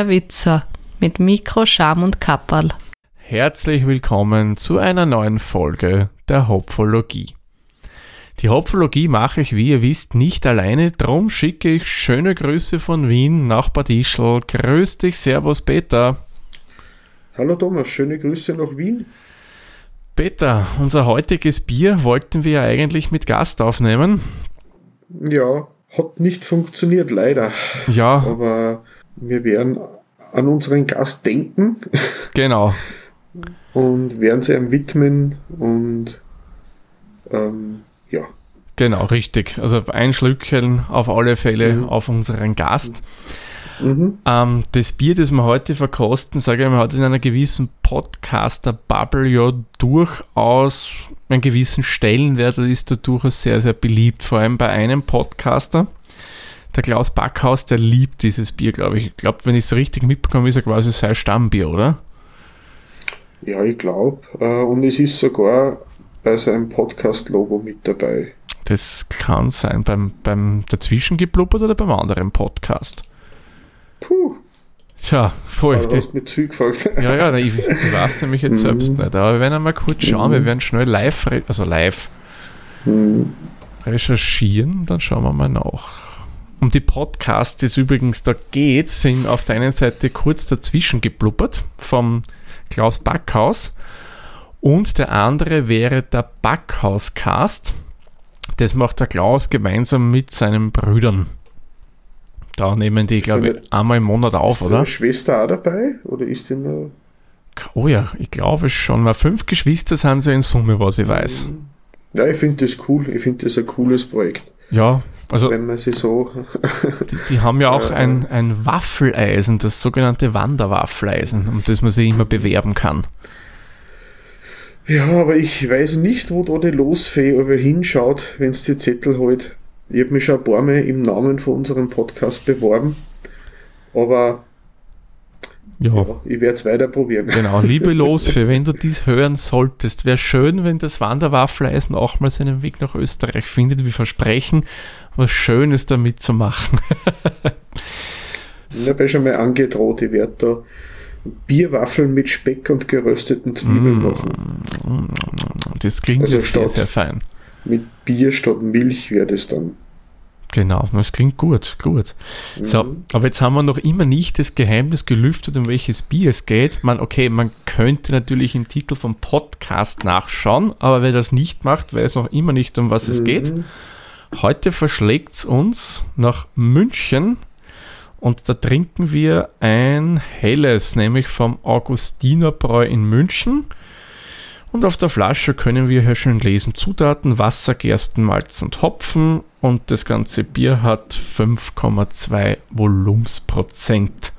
der Witzer mit Mikro, Scham und Kapperl. Herzlich willkommen zu einer neuen Folge der Hopfologie. Die Hopfologie mache ich, wie ihr wisst, nicht alleine, drum schicke ich schöne Grüße von Wien nach Bad Ischl. Grüß dich, Servus Peter. Hallo Thomas, schöne Grüße nach Wien. Peter, unser heutiges Bier wollten wir ja eigentlich mit Gast aufnehmen. Ja, hat nicht funktioniert, leider. Ja. Aber wir werden an unseren Gast denken. Genau. und werden sie ihm widmen und ähm, ja. Genau, richtig. Also ein Schlückchen auf alle Fälle mhm. auf unseren Gast. Mhm. Ähm, das Bier, das wir heute verkosten, sage ich mal, hat in einer gewissen Podcaster-Bubble ja durchaus einen gewissen Stellenwert. Das ist da durchaus sehr, sehr beliebt, vor allem bei einem Podcaster. Der Klaus Backhaus, der liebt dieses Bier, glaube ich. Ich glaube, wenn ich es richtig mitbekomme, ist er quasi sein Stammbier, oder? Ja, ich glaube. Äh, und es ist sogar bei seinem Podcast-Logo mit dabei. Das kann sein. Beim, beim dazwischen geblubbert oder beim anderen Podcast? Puh. Tja, voll. du hast mir zugefragt. Ja, ja, ich, ich weiß nämlich jetzt selbst mhm. nicht. Aber wir werden einmal kurz schauen. Wir mhm. werden schnell live, also live mhm. recherchieren. Dann schauen wir mal nach. Um die Podcasts, die es übrigens da geht, sind auf der einen Seite kurz dazwischen geblubbert vom Klaus Backhaus. Und der andere wäre der Backhauscast. Das macht der Klaus gemeinsam mit seinen Brüdern. Da nehmen die, glaube ich, einmal im Monat auf, ist oder? Ist Schwester auch dabei? Oder ist die nur. Oh ja, ich glaube schon. Mal fünf Geschwister sind sie in Summe, was ich weiß. Mhm. Ja, ich finde das cool. Ich finde das ein cooles Projekt. Ja, also. Wenn man sie so. die, die, haben ja auch ein, ein Waffeleisen, das sogenannte Wanderwaffeleisen, um das man sich immer bewerben kann. Ja, aber ich weiß nicht, wo da die Losfee über hinschaut, wenn es die Zettel holt. Ich habe mich schon ein paar Mal im Namen von unserem Podcast beworben, aber ja. ja ich werde es weiter probieren. Genau, liebe Losfee, wenn du dies hören solltest, wäre schön, wenn das Wanderwaffeleisen auch mal seinen Weg nach Österreich findet. Wir versprechen, was Schönes damit zu machen. ich habe ja schon mal angedroht, ich werde da Bierwaffeln mit Speck und gerösteten Zwiebeln mm, machen. Das klingt also sehr, sehr fein. Mit Bier statt Milch wäre das dann. Genau, das klingt gut, gut. Mhm. So, aber jetzt haben wir noch immer nicht das Geheimnis gelüftet, um welches Bier es geht. Man, okay, man könnte natürlich im Titel vom Podcast nachschauen, aber wer das nicht macht, weiß noch immer nicht, um was mhm. es geht. Heute verschlägt es uns nach München und da trinken wir ein helles, nämlich vom Augustinerbräu in München. Und auf der Flasche können wir hier schön lesen Zutaten, Wasser, Gerstenmalz und Hopfen. Und das ganze Bier hat 5,2 Volumensprozent.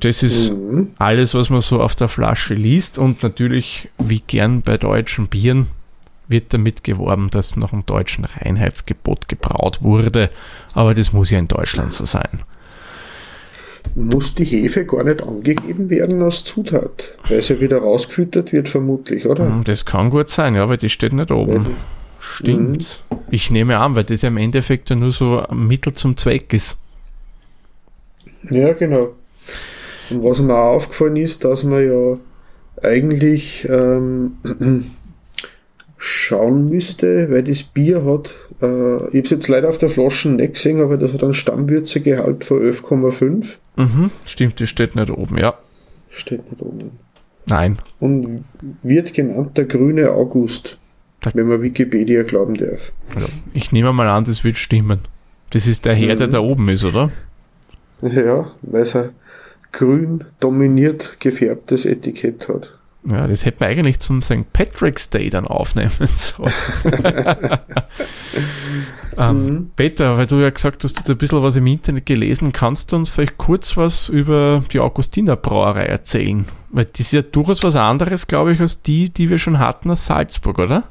Das ist mhm. alles, was man so auf der Flasche liest. Und natürlich, wie gern bei deutschen Bieren, wird damit geworben, dass nach dem deutschen Reinheitsgebot gebraut wurde. Aber das muss ja in Deutschland so sein muss die Hefe gar nicht angegeben werden als Zutat, weil sie wieder rausgefüttert wird, vermutlich, oder? Hm, das kann gut sein, ja, weil die steht nicht oben. Weil, Stimmt. Mh. Ich nehme an, weil das ja im Endeffekt ja nur so ein Mittel zum Zweck ist. Ja, genau. Und was mir auch aufgefallen ist, dass man ja eigentlich ähm, schauen müsste, weil das Bier hat, äh, ich habe es jetzt leider auf der Flasche nicht gesehen, aber das hat einen Stammwürzegehalt von 11,5. Mhm, stimmt, das steht nicht oben, ja. Steht nicht oben. Nein. Und wird genannt der grüne August, der wenn man Wikipedia glauben darf. Ja, ich nehme mal an, das wird stimmen. Das ist der Herr, mhm. der da oben ist, oder? Ja, weil es ein grün dominiert gefärbtes Etikett hat. Ja, das hätte man eigentlich zum St. Patrick's Day dann aufnehmen sollen. ähm, mhm. Peter, weil du ja gesagt hast, du hast ein bisschen was im Internet gelesen, kannst du uns vielleicht kurz was über die Augustiner Brauerei erzählen? Weil das ist ja durchaus was anderes, glaube ich, als die, die wir schon hatten aus Salzburg, oder?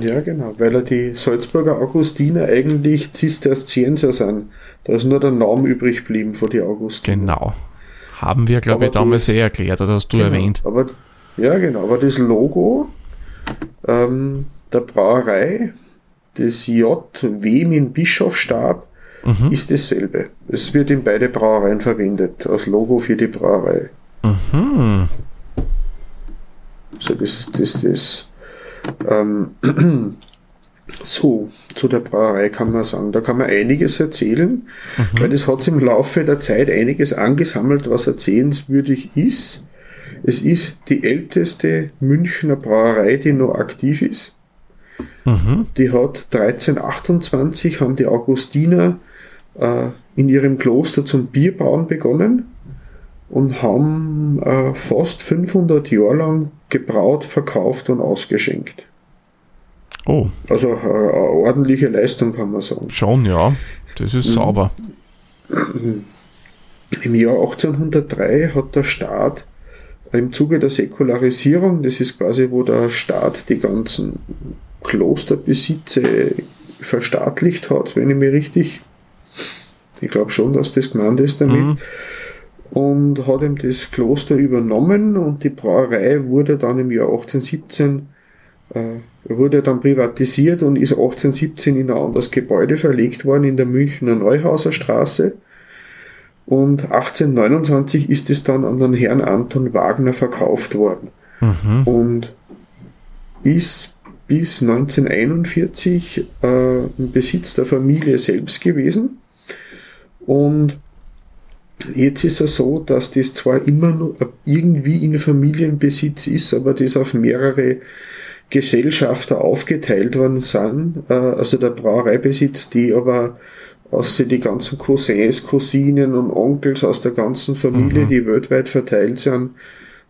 Ja, genau, weil die Salzburger Augustiner eigentlich Zisterzienser sind. Da ist nur der Name übrig geblieben von den Augustiner. Genau. Haben wir, glaube ich, damals eh erklärt, oder hast du genau, erwähnt. Aber ja, genau. Aber das Logo ähm, der Brauerei, das J, W mit Bischofsstab, Mhm. ist dasselbe. Es wird in beide Brauereien verwendet, als Logo für die Brauerei. Mhm. So, das ist das, das. Ähm, so, zu der Brauerei kann man sagen, da kann man einiges erzählen, weil das hat im Laufe der Zeit einiges angesammelt, was erzählenswürdig ist. Es ist die älteste Münchner Brauerei, die noch aktiv ist. Mhm. Die hat 1328 haben die Augustiner äh, in ihrem Kloster zum Bierbrauen begonnen und haben äh, fast 500 Jahre lang gebraut, verkauft und ausgeschenkt. Oh, Also äh, eine ordentliche Leistung kann man sagen. schon, ja. Das ist sauber. Im Jahr 1803 hat der Staat im Zuge der Säkularisierung, das ist quasi, wo der Staat die ganzen Klosterbesitze verstaatlicht hat, wenn ich mich richtig, ich glaube schon, dass das gemeint ist damit, Mhm. und hat ihm das Kloster übernommen und die Brauerei wurde dann im Jahr 1817 äh, wurde dann privatisiert und ist 1817 in ein anderes Gebäude verlegt worden in der Münchner Neuhauser Straße. Und 1829 ist es dann an den Herrn Anton Wagner verkauft worden Mhm. und ist bis 1941 äh, im Besitz der Familie selbst gewesen. Und jetzt ist es so, dass das zwar immer noch irgendwie in Familienbesitz ist, aber das auf mehrere Gesellschafter aufgeteilt worden sind. Äh, also der Brauereibesitz, die aber aus die ganzen Cousins, Cousinen und Onkels aus der ganzen Familie, Mhm. die weltweit verteilt sind,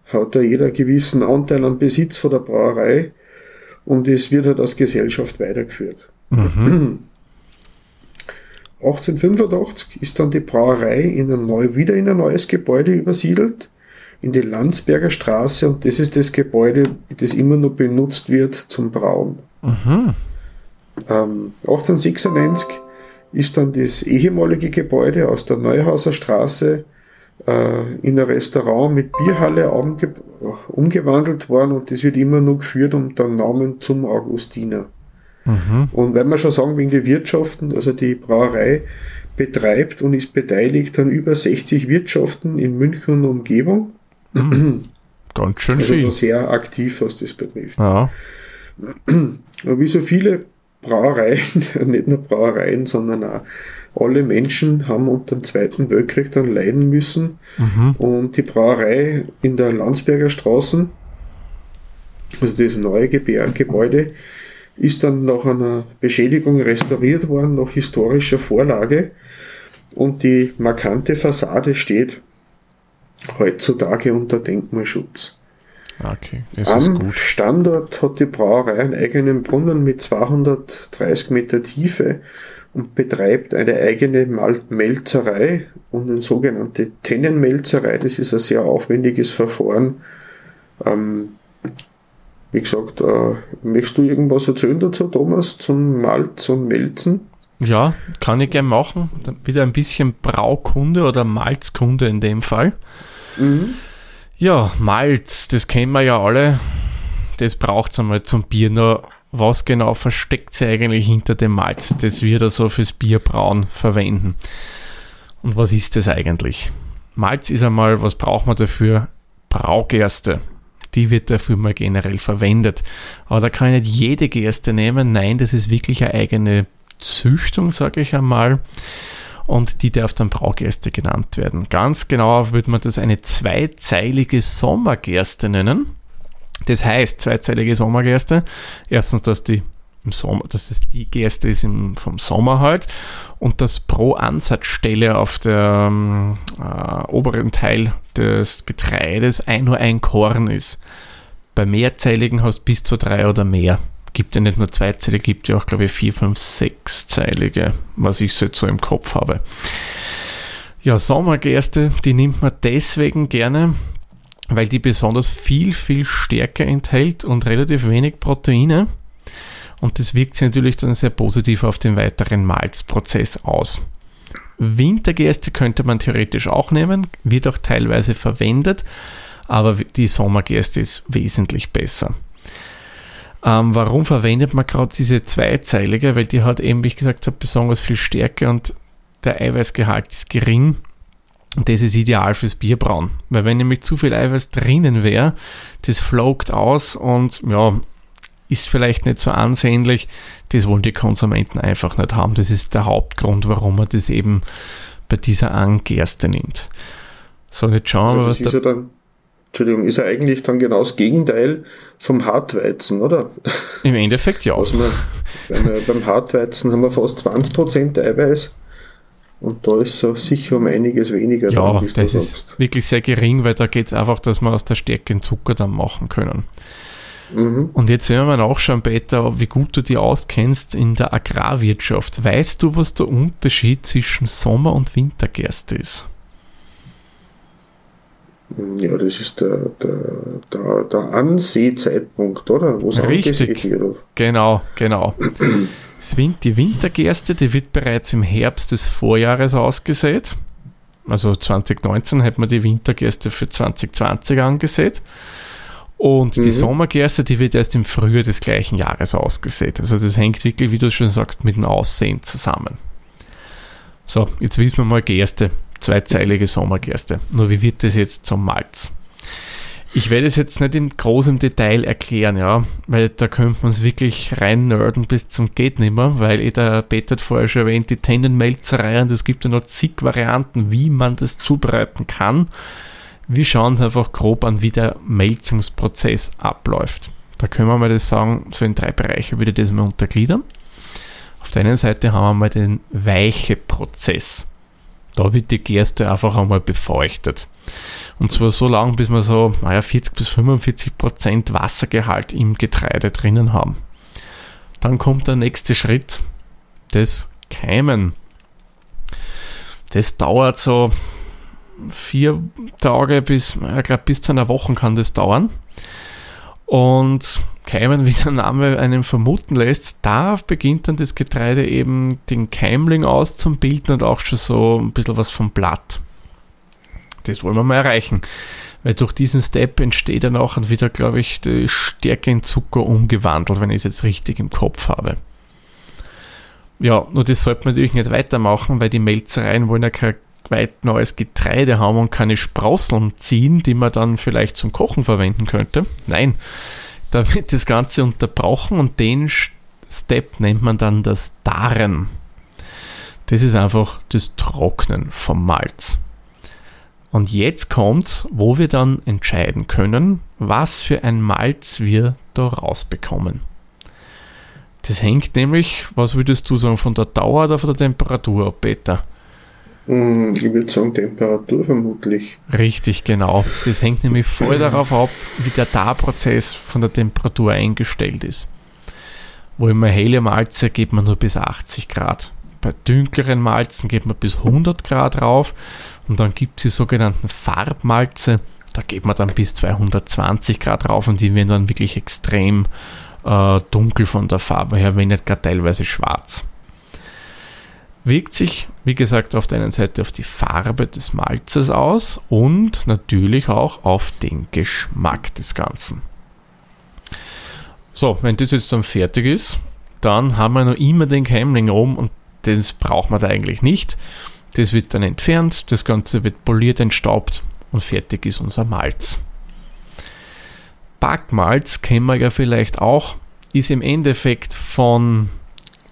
hat da jeder einen gewissen Anteil am Besitz von der Brauerei und es wird halt als Gesellschaft weitergeführt. Mhm. 1885 ist dann die Brauerei in ein neu, wieder in ein neues Gebäude übersiedelt, in die Landsberger Straße und das ist das Gebäude, das immer noch benutzt wird zum Brauen. Mhm. Ähm, 1896 ist dann das ehemalige Gebäude aus der Neuhauser Straße äh, in ein Restaurant mit Bierhalle umge umgewandelt worden und das wird immer noch geführt unter dem Namen zum Augustiner. Mhm. Und wenn wir schon sagen, wegen der Wirtschaften, also die Brauerei betreibt und ist beteiligt an über 60 Wirtschaften in München und Umgebung. Ganz schön Also viel. sehr aktiv, was das betrifft. Ja. Aber wie so viele Brauereien, nicht nur Brauereien, sondern auch alle Menschen haben unter dem Zweiten Weltkrieg dann leiden müssen. Mhm. Und die Brauerei in der Landsberger Straße, also das neue Gebäude, ist dann nach einer Beschädigung restauriert worden, nach historischer Vorlage. Und die markante Fassade steht heutzutage unter Denkmalschutz. Okay, das ist Am gut. Standort hat die Brauerei einen eigenen Brunnen mit 230 Meter Tiefe und betreibt eine eigene Mal- Melzerei und eine sogenannte Tennenmelzerei. Das ist ein sehr aufwendiges Verfahren. Ähm, wie gesagt, äh, möchtest du irgendwas erzählen dazu, Thomas, zum Malz und Melzen? Ja, kann ich gern machen. Wieder ein bisschen Braukunde oder Malzkunde in dem Fall. Ja, Malz, das kennen wir ja alle. Das braucht es einmal zum Bier. Nur was genau versteckt sich eigentlich hinter dem Malz, das wir da so fürs Bierbrauen verwenden? Und was ist das eigentlich? Malz ist einmal, was braucht man dafür? Braugerste. Die wird dafür mal generell verwendet. Aber da kann ich nicht jede Gerste nehmen. Nein, das ist wirklich eine eigene Züchtung, sage ich einmal. Und die darf dann Braugerste genannt werden. Ganz genau würde man das eine zweizeilige Sommergerste nennen. Das heißt, zweizeilige Sommergerste. Erstens, dass die im Sommer, dass es die Gerste ist im, vom Sommer halt und dass pro Ansatzstelle auf der ähm, äh, oberen Teil des Getreides ein, nur ein Korn ist. Bei mehrzeiligen hast du bis zu drei oder mehr. Gibt ja nicht nur zweizeilige, gibt ja auch, glaube ich, vier, fünf, sechszeilige, was ich so jetzt so im Kopf habe. Ja, Sommergerste, die nimmt man deswegen gerne, weil die besonders viel, viel Stärke enthält und relativ wenig Proteine. Und das wirkt sich natürlich dann sehr positiv auf den weiteren Malzprozess aus. Wintergerste könnte man theoretisch auch nehmen, wird auch teilweise verwendet, aber die Sommergerste ist wesentlich besser. Ähm, warum verwendet man gerade diese zweizeilige? Weil die hat eben, wie ich gesagt habe, besonders viel Stärke und der Eiweißgehalt ist gering. Und das ist ideal fürs Bierbrauen. Weil wenn nämlich zu viel Eiweiß drinnen wäre, das flogt aus und ja, ist vielleicht nicht so ansehnlich. Das wollen die Konsumenten einfach nicht haben. Das ist der Hauptgrund, warum man das eben bei dieser Angerste nimmt. So, jetzt schauen wir, Also was da ja dann, Entschuldigung, ist ja eigentlich dann genau das Gegenteil vom Hartweizen, oder? im Endeffekt ja. Was man, wir beim Hartweizen haben wir fast 20% Eiweiß und da ist so sicher um einiges weniger. Ja, du das ist sagst. wirklich sehr gering, weil da geht es einfach, dass wir aus der Stärke einen Zucker dann machen können. Mhm. Und jetzt werden wir nachschauen, Peter, wie gut du dich auskennst in der Agrarwirtschaft. Weißt du, was der Unterschied zwischen Sommer- und Wintergerste ist? Ja, das ist der, der, der, der Ansehzeitpunkt, oder? Wo es Richtig. wird. Genau, genau. Die Wintergerste, die wird bereits im Herbst des Vorjahres ausgesät. Also 2019 hat man die Wintergerste für 2020 angesät. Und die Mhm. Sommergerste, die wird erst im Frühjahr des gleichen Jahres ausgesät. Also das hängt wirklich, wie du schon sagst, mit dem Aussehen zusammen. So, jetzt wissen wir mal Gerste, zweizeilige Sommergerste. Nur wie wird das jetzt zum Malz? Ich werde es jetzt nicht in großem Detail erklären, ja, weil da könnte man es wirklich rein nerden bis zum geht nimmer, weil eh der Peter hat vorher schon erwähnt, die Tennenmelzerei und es gibt ja noch zig Varianten, wie man das zubereiten kann. Wir schauen uns einfach grob an, wie der Melzungsprozess abläuft. Da können wir mal das sagen, so in drei Bereiche würde ich das mal untergliedern. Auf der einen Seite haben wir mal den weiche Prozess. Da wird die Gerste einfach einmal befeuchtet. Und zwar so lange, bis wir so naja, 40 bis 45 Prozent Wassergehalt im Getreide drinnen haben. Dann kommt der nächste Schritt, das Keimen. Das dauert so vier Tage bis, ich glaube, bis zu einer Woche kann das dauern. Und Keimen, wie der Name einen vermuten lässt, da beginnt dann das Getreide eben den Keimling auszubilden und auch schon so ein bisschen was vom Blatt. Das wollen wir mal erreichen. Weil durch diesen Step entsteht dann auch wieder, glaube ich, die Stärke in Zucker umgewandelt, wenn ich es jetzt richtig im Kopf habe. Ja, nur das sollte man natürlich nicht weitermachen, weil die Melzereien wollen ja kein weit neues Getreide haben und keine Sprosseln ziehen, die man dann vielleicht zum Kochen verwenden könnte. Nein, da wird das Ganze unterbrochen und den Step nennt man dann das Darren. Das ist einfach das Trocknen vom Malz. Und jetzt kommt, wo wir dann entscheiden können, was für ein Malz wir da rausbekommen. Das hängt nämlich, was würdest du sagen, von der Dauer oder von der Temperatur ab, Peter? Hm, Ich würde sagen Temperatur vermutlich. Richtig, genau. Das hängt nämlich voll darauf ab, wie der Darprozess von der Temperatur eingestellt ist. Wo immer helle Malze geht man nur bis 80 Grad. Bei dunkleren Malzen geht man bis 100 Grad rauf und dann gibt es die sogenannten Farbmalze. Da geht man dann bis 220 Grad rauf und die werden dann wirklich extrem äh, dunkel von der Farbe her, wenn nicht gar teilweise schwarz. Wirkt sich, wie gesagt, auf der einen Seite auf die Farbe des Malzes aus und natürlich auch auf den Geschmack des Ganzen. So, wenn das jetzt dann fertig ist, dann haben wir noch immer den Keimling oben und das braucht man da eigentlich nicht. Das wird dann entfernt, das Ganze wird poliert, entstaubt und fertig ist unser Malz. Backmalz kennen wir ja vielleicht auch, ist im Endeffekt von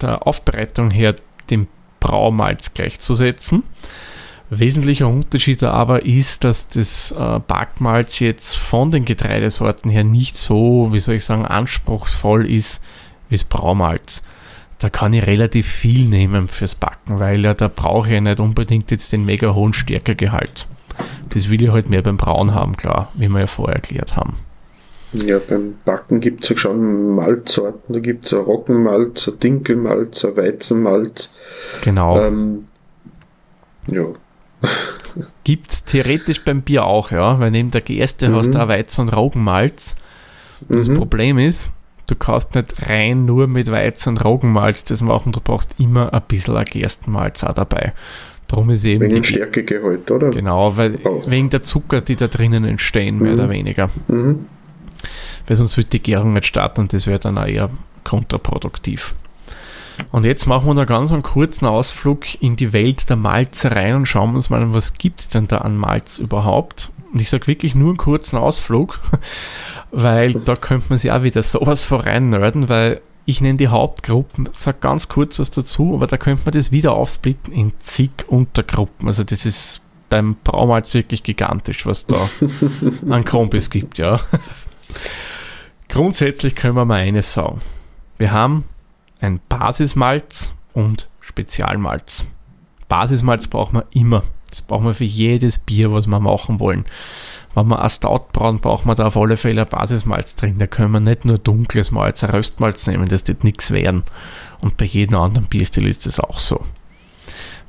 der Aufbereitung her dem Braumalz gleichzusetzen. Wesentlicher Unterschied aber ist, dass das äh, Backmalz jetzt von den Getreidesorten her nicht so, wie soll ich sagen, anspruchsvoll ist wie das Braumalz. Da kann ich relativ viel nehmen fürs Backen, weil ja da brauche ich nicht unbedingt jetzt den mega hohen Stärkegehalt. Das will ich halt mehr beim Brauen haben, klar, wie wir ja vorher erklärt haben. Ja, beim Backen gibt es ja schon Malzsorten. Da gibt es Roggenmalz, ein Dinkelmalz, ein Weizenmalz. Genau. Ähm, ja, Gibt theoretisch beim Bier auch, ja, weil neben der Gerste Mhm. hast du auch Weizen- und Roggenmalz. Das Mhm. Problem ist, du kannst nicht rein nur mit Weizen und Roggenmalz das machen, du brauchst immer ein bisschen ein Gerstenmalz auch dabei. Darum ist eben wegen dem Stärkegehalt, oder? genau, weil Auch. wegen der Zucker, die da drinnen entstehen, mehr Mhm. oder weniger. Mhm. Weil sonst wird die Gärung nicht starten und das wäre dann auch eher kontraproduktiv. Und jetzt machen wir da ganz einen kurzen Ausflug in die Welt der Malzereien und schauen uns mal an, was gibt es denn da an Malz überhaupt. Und ich sage wirklich nur einen kurzen Ausflug, weil da könnte man sich auch wieder sowas vorein nörden, weil ich nenne die Hauptgruppen, sage ganz kurz was dazu, aber da könnte man das wieder aufsplitten in zig Untergruppen. Also das ist beim Braumalz wirklich gigantisch, was da an Krumpis gibt, ja. Grundsätzlich können wir mal eines sagen. Wir haben ein Basismalz und Spezialmalz. Basismalz braucht man immer. Das brauchen wir für jedes Bier, was wir machen wollen. Wenn wir ein Stout brauen, braucht man da auf alle Fälle ein Basismalz drin. Da können wir nicht nur dunkles Malz, ein Röstmalz nehmen, das wird nichts werden. Und bei jedem anderen Bierstil ist das auch so.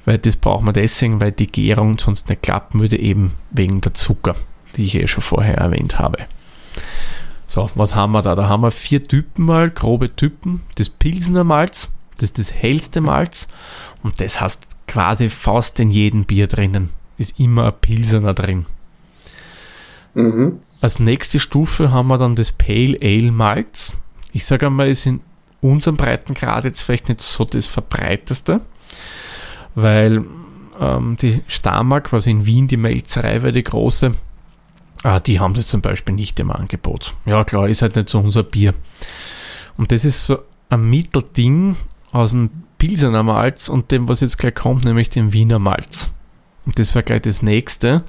Weil das braucht man deswegen, weil die Gärung sonst nicht klappen würde, eben wegen der Zucker, die ich eh schon vorher erwähnt habe. So, was haben wir da? Da haben wir vier Typen mal, grobe Typen. Das Pilsener Malz, das ist das hellste Malz und das heißt quasi fast in jedem Bier drinnen. Ist immer ein Pilsener drin. Mhm. Als nächste Stufe haben wir dann das Pale Ale Malz. Ich sage einmal, ist in unserem Breitengrad jetzt vielleicht nicht so das verbreiteste, weil ähm, die Starmark, was in Wien die Melzerei war, die große, äh, die haben das zum Beispiel nicht im Angebot. Ja klar, ist halt nicht so unser Bier. Und das ist so ein Mittelding aus dem Pilsener Malz und dem, was jetzt gleich kommt, nämlich dem Wiener Malz. Und das wäre gleich das nächste.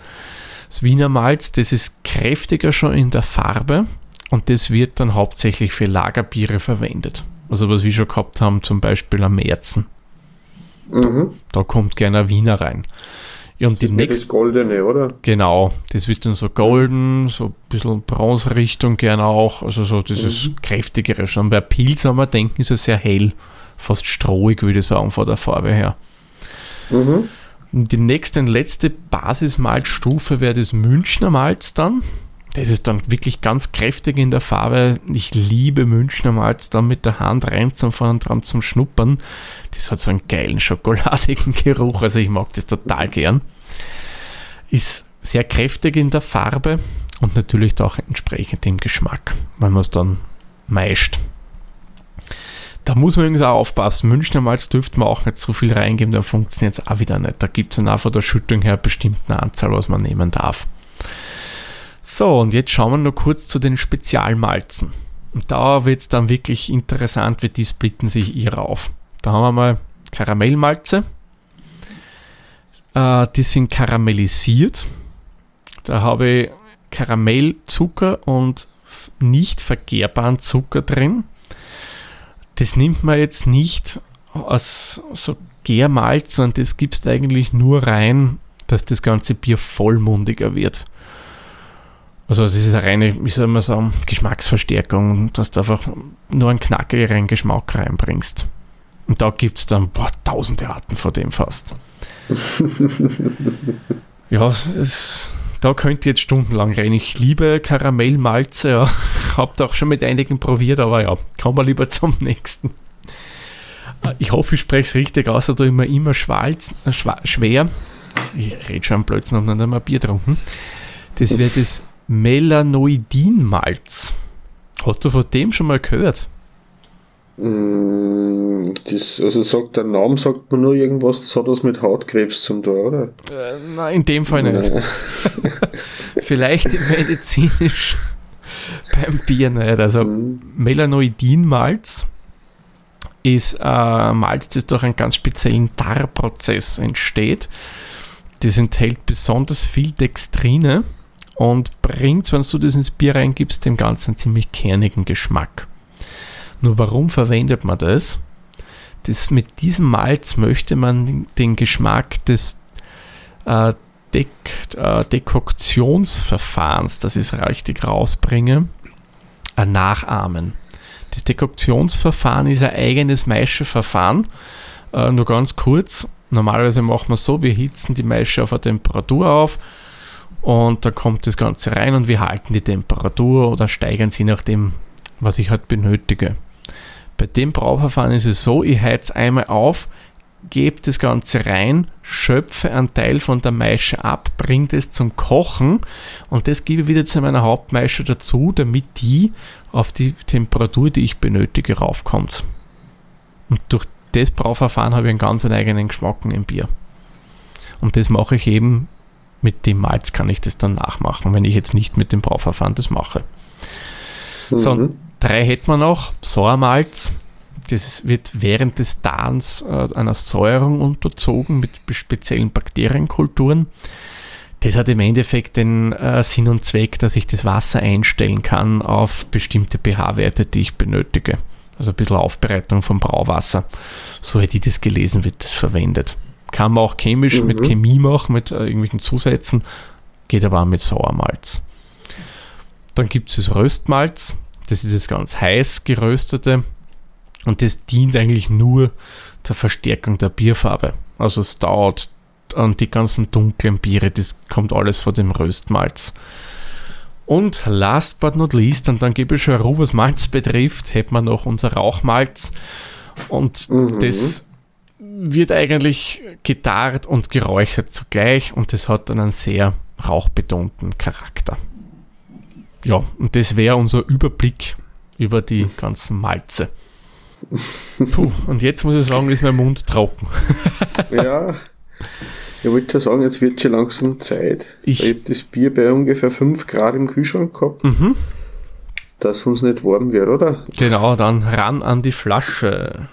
Das Wiener Malz, das ist kräftiger schon in der Farbe und das wird dann hauptsächlich für Lagerbiere verwendet. Also was wir schon gehabt haben, zum Beispiel am Märzen. Mhm. Da kommt gerne ein Wiener rein. Ja, und das die nächste. Das Goldene, oder? Genau, das wird dann so golden, so ein bisschen Bronze-Richtung gerne auch. Also so dieses mhm. kräftigere schon. Bei Pilz haben wir denken, ist es sehr hell, fast strohig, würde ich sagen, von der Farbe her. Mhm. Die nächste und letzte Basismalzstufe wäre das Münchner Malz dann. Das ist dann wirklich ganz kräftig in der Farbe. Ich liebe Münchner Malz dann mit der Hand reinzufahren dran zum Schnuppern. Das hat so einen geilen schokoladigen Geruch. Also ich mag das total gern. Ist sehr kräftig in der Farbe und natürlich auch entsprechend im Geschmack, wenn man es dann meischt. Da muss man übrigens auch aufpassen. Münchner Malz dürfte man auch nicht so viel reingeben, dann funktioniert es auch wieder nicht. Da gibt es dann auch von der Schüttung her eine bestimmte Anzahl, was man nehmen darf. So, und jetzt schauen wir noch kurz zu den Spezialmalzen. Und da wird es dann wirklich interessant, wie die splitten sich ihre auf. Da haben wir mal Karamellmalze. Äh, die sind karamellisiert. Da habe ich Karamellzucker und nicht verkehrbaren Zucker drin das nimmt man jetzt nicht als so Gärmalz, sondern das gibst eigentlich nur rein, dass das ganze Bier vollmundiger wird. Also das ist eine reine, wie soll man sagen, Geschmacksverstärkung, dass du einfach nur einen knackigeren Geschmack reinbringst. Und da gibt es dann boah, tausende Arten von dem fast. ja, es, da könnt ihr jetzt stundenlang rein. Ich liebe Karamellmalze, ja. Habt auch schon mit einigen probiert, aber ja, kommen wir lieber zum nächsten. Ich hoffe, ich spreche es richtig aus, da immer immer schwalz, äh, schwer. Ich rede schon plötzlich noch nicht einmal Bier getrunken. Das wäre das Melanoidinmalz. Hast du von dem schon mal gehört? Mm, das, also sagt der Name sagt man nur irgendwas, das hat was mit Hautkrebs zum tun, oder? Äh, nein, in dem Fall nicht. Vielleicht medizinisch beim Bier nicht. Also mhm. Melanoidin-Malz ist äh, Malz, das durch einen ganz speziellen Darprozess entsteht. Das enthält besonders viel Dextrine und bringt, wenn du das ins Bier reingibst, dem Ganzen einen ziemlich kernigen Geschmack. Nur warum verwendet man das? das mit diesem Malz möchte man den Geschmack des äh, Dek äh, Dekoktionsverfahrens, das ich richtig rausbringe, äh, nachahmen. Das Dekoktionsverfahren ist ein eigenes Maischeverfahren. Äh, nur ganz kurz. Normalerweise machen wir so, wir hitzen die Maische auf eine Temperatur auf und da kommt das Ganze rein und wir halten die Temperatur oder steigern sie nach dem, was ich halt benötige. Bei dem Brauverfahren ist es so, ich heiz einmal auf, gebe das Ganze rein, schöpfe einen Teil von der Maische ab, bringe das zum Kochen und das gebe ich wieder zu meiner Hauptmaische dazu, damit die auf die Temperatur, die ich benötige, raufkommt. Und durch das Brauverfahren habe ich einen ganz eigenen Geschmack im Bier. Und das mache ich eben mit dem Malz, kann ich das dann nachmachen, wenn ich jetzt nicht mit dem Brauverfahren das mache. Mhm. So, drei hätten wir noch. Sauermalz. Das wird während des Darns äh, einer Säuerung unterzogen mit speziellen Bakterienkulturen. Das hat im Endeffekt den äh, Sinn und Zweck, dass ich das Wasser einstellen kann auf bestimmte pH-Werte, die ich benötige. Also ein bisschen Aufbereitung vom Brauwasser. So hätte ich das gelesen, wird das verwendet. Kann man auch chemisch mhm. mit Chemie machen, mit äh, irgendwelchen Zusätzen, geht aber auch mit Sauermalz. Dann gibt es das Röstmalz, das ist das ganz heiß geröstete und das dient eigentlich nur der Verstärkung der Bierfarbe. Also es dauert und die ganzen dunklen Biere, das kommt alles von dem Röstmalz. Und last but not least, und dann gebe ich schon Ruhe, was Malz betrifft, hätten wir noch unser Rauchmalz. Und mhm. das wird eigentlich getarrt und geräuchert zugleich und das hat dann einen sehr rauchbetonten Charakter. Ja, und das wäre unser Überblick über die ganzen Malze. Puh, und jetzt muss ich sagen, ist mein Mund trocken. ja, ich wollte schon sagen, jetzt wird schon langsam Zeit. Ich, ich habe das Bier bei ungefähr 5 Grad im Kühlschrank gehabt. Mhm. Dass uns nicht warm wird, oder? Genau, dann ran an die Flasche.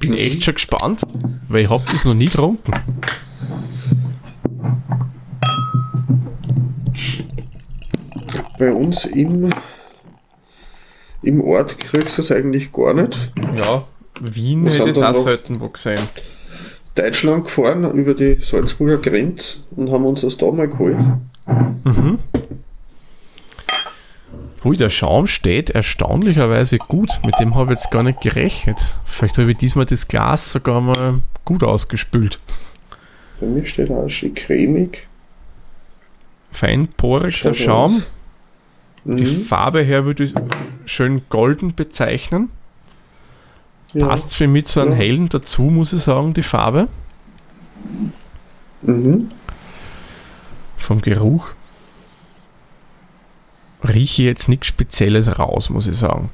Bin echt schon gespannt, weil ich habe das noch nie getrunken. Bei uns im, im Ort kriegst du es eigentlich gar nicht. Ja, Wien hätte ich auch selten wo gesehen. Deutschland gefahren über die Salzburger Grenze und haben uns das da mal geholt. Mhm. Ui, der Schaum steht erstaunlicherweise gut. Mit dem habe ich jetzt gar nicht gerechnet. Vielleicht habe ich diesmal das Glas sogar mal gut ausgespült. Bei mir steht auch schön cremig. Feinporig der Schaum. Mhm. Die Farbe her würde ich schön golden bezeichnen. Ja. Passt für mich zu einem ja. hellen dazu, muss ich sagen, die Farbe. Mhm. Vom Geruch rieche ich jetzt nichts Spezielles raus, muss ich sagen.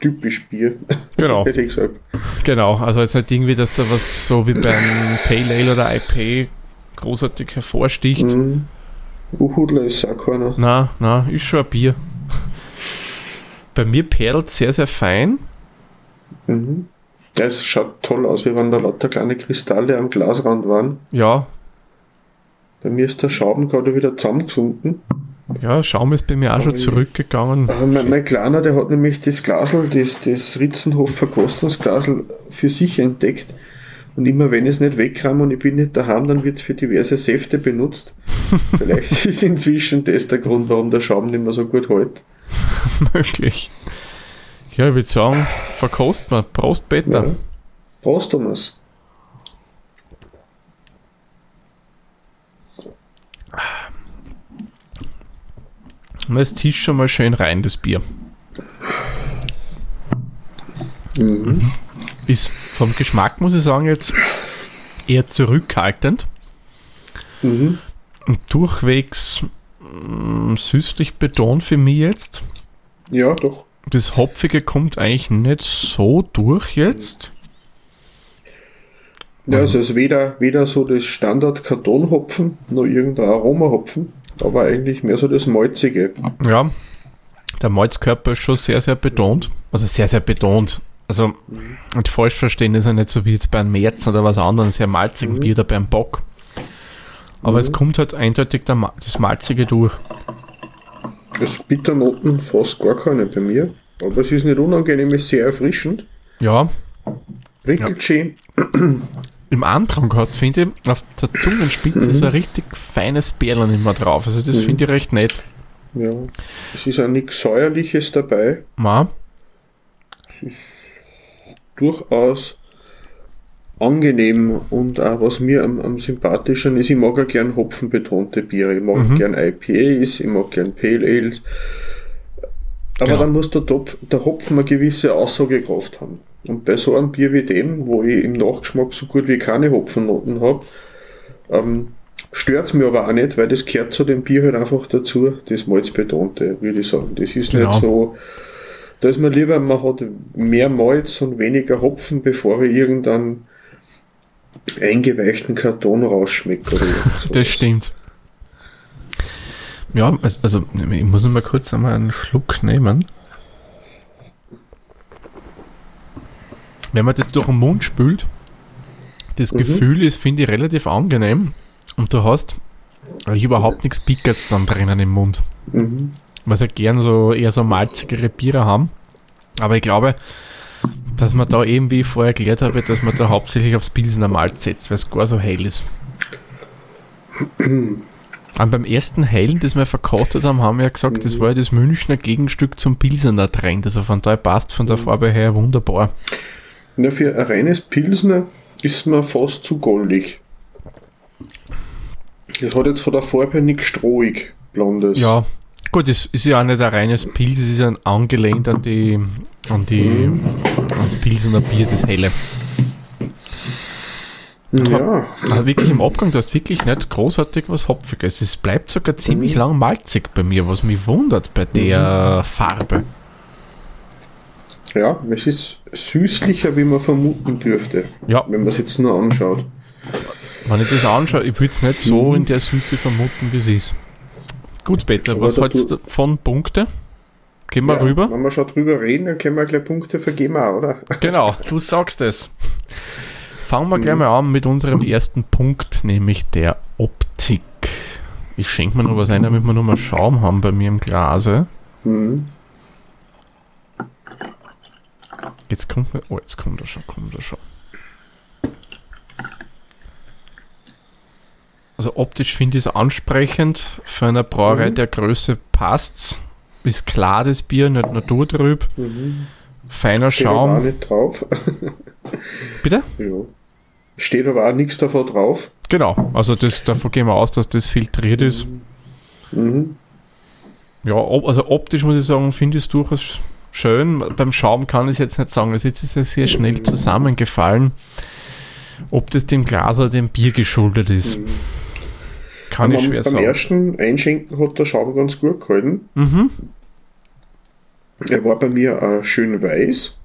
Typisch Bier. Genau. Hätte ich gesagt. Genau, also jetzt nicht irgendwie, dass da was so wie beim Pale Ale oder IP großartig hervorsticht. Mhm. Uhudler ist auch keiner. Na, na, ist schon ein Bier. Bei mir perlt sehr, sehr fein. Mhm. Ja, es schaut toll aus, wie wenn da lauter kleine Kristalle am Glasrand waren. Ja. Bei mir ist der Schaum gerade wieder zusammengesunken. Ja, Schaum ist bei mir auch schon zurückgegangen. Mein, mein, Kleiner, der hat nämlich das Glasel, das, das Ritzenhof Verkostungsglasel für sich entdeckt. Und immer wenn ich es nicht wegkram und ich bin nicht daheim, dann wird es für diverse Säfte benutzt. Vielleicht ist inzwischen das der Grund, warum der Schaum nicht mehr so gut hält. Möglich. Ja, ich würde sagen, verkost mal. Prost, Peter. Ja. Prost, Thomas. Das Tisch schon mal schön rein, das Bier. Mhm. Ist vom Geschmack, muss ich sagen, jetzt eher zurückhaltend. Mhm. Und durchwegs mh, mm, süßlich betont für mich jetzt. Ja, doch. Das Hopfige kommt eigentlich nicht so durch jetzt. Ja, also es ist weder, weder so das Standard-Kartonhopfen noch irgendein Aromahopfen, aber eigentlich mehr so das Malzige. Ja, der Malzkörper ist schon sehr, sehr betont. Also sehr, sehr betont. Also, mhm. nicht falsch verstehen, ist ja nicht so wie jetzt bei einem März oder was anderes, sehr malzigen mhm. Bier oder beim Bock. Aber mhm. es kommt halt eindeutig der, das Malzige durch. Das Bitternoten fast gar keine bei mir. Aber es ist nicht unangenehm, es ist sehr erfrischend. Ja. Richtig schön. Im Antrag hat, finde ich, auf der Zungenspitze mhm. so ein richtig feines Perlen immer drauf. Also das mhm. finde ich recht nett. Ja. Es ist auch nichts Säuerliches dabei. Ma. Es ist durchaus angenehm und auch was mir am, am sympathischen ist, ich mag auch gern hopfenbetonte Biere. Ich mag mhm. gern IPAs, ich mag gern Pale Ales. Aber genau. dann muss der, Topf, der Hopfen eine gewisse Aussagekraft haben. Und bei so einem Bier wie dem, wo ich im Nachgeschmack so gut wie keine Hopfennoten habe, ähm, stört es mir aber auch nicht, weil das gehört zu dem Bier halt einfach dazu, das Malzbetonte, würde ich sagen. Das ist genau. nicht so Da ist mir lieber, man hat mehr Malz und weniger Hopfen, bevor ich irgendeinen eingeweichten Karton rausschmecke. Das stimmt. Ja, also, ich muss mal kurz einmal einen Schluck nehmen. Wenn man das durch den Mund spült, das Mhm. Gefühl ist, finde ich, relativ angenehm. Und du hast eigentlich überhaupt nichts Pickets dann drinnen im Mund. Mhm. Was ja gern so eher so malzigere Biere haben. Aber ich glaube, dass man da eben, wie ich vorher erklärt habe, dass man da hauptsächlich aufs Pilsener Malz setzt, weil es gar so hell ist. Und beim ersten Hellen, das wir verkostet haben, haben wir ja gesagt, das war ja das Münchner Gegenstück zum Pilsener Trend. Also von daher passt von der Farbe her wunderbar. Na, für ein reines Pilsner ist mir fast zu goldig. Es hat jetzt von der Farbe nichts strohig, blondes. Ja, gut, es ist ja auch nicht ein reines Pilz, es ist ja angelehnt an die, an die, ans Pilsener Bier, das helle. Ja, Aber wirklich im Abgang, du hast wirklich nicht großartig was Hopfiges. Es bleibt sogar ziemlich Mhm. lang malzig bei mir, was mich wundert bei der Farbe. Ja, es ist süßlicher, wie man vermuten dürfte, Ja, wenn man es jetzt nur anschaut. wenn ich das anschaue, ich würde es nicht so in der Süße vermuten, wie es ist. Gut, Peter, was hältst du von Punkte? Gehen wir ja, rüber. Wenn wir schon drüber reden, dann können wir gleich Punkte vergeben, auch, oder? Genau, du sagst es. Fangen wir gleich Mhm. mal an mit unserem ersten Punkt, nämlich der Optik. Ich schenke mir noch was ein, damit wir noch mal Schaum haben bei mir im Glase. Mhm. Jetzt kommt mir. Oh, jetzt kommt er schon, kommt er schon. Also optisch finde ich es ansprechend. Für eine Brauerei Mhm. der Größe passt's. Ist klar das Bier, nicht naturtrüb. Mhm. Feiner Steht aber auch Schaum. nicht drauf. Bitte? ja. Steht aber auch nichts davon drauf. Genau. Also das, davon gehen wir aus, dass das filtriert ist. Mhm. Ja, ob, also optisch muss ich sagen, finde ich es durchaus schön. Beim Schaum kann ich es jetzt nicht sagen. Also jetzt ist es sehr schnell zusammengefallen. Ob das dem Glas oder dem Bier geschuldet ist, kann ich Am- schwer beim sagen. ersten Einschenken hat der Schaum ganz gut gehalten. Mhm, Er war bei mir äh, schön weiß.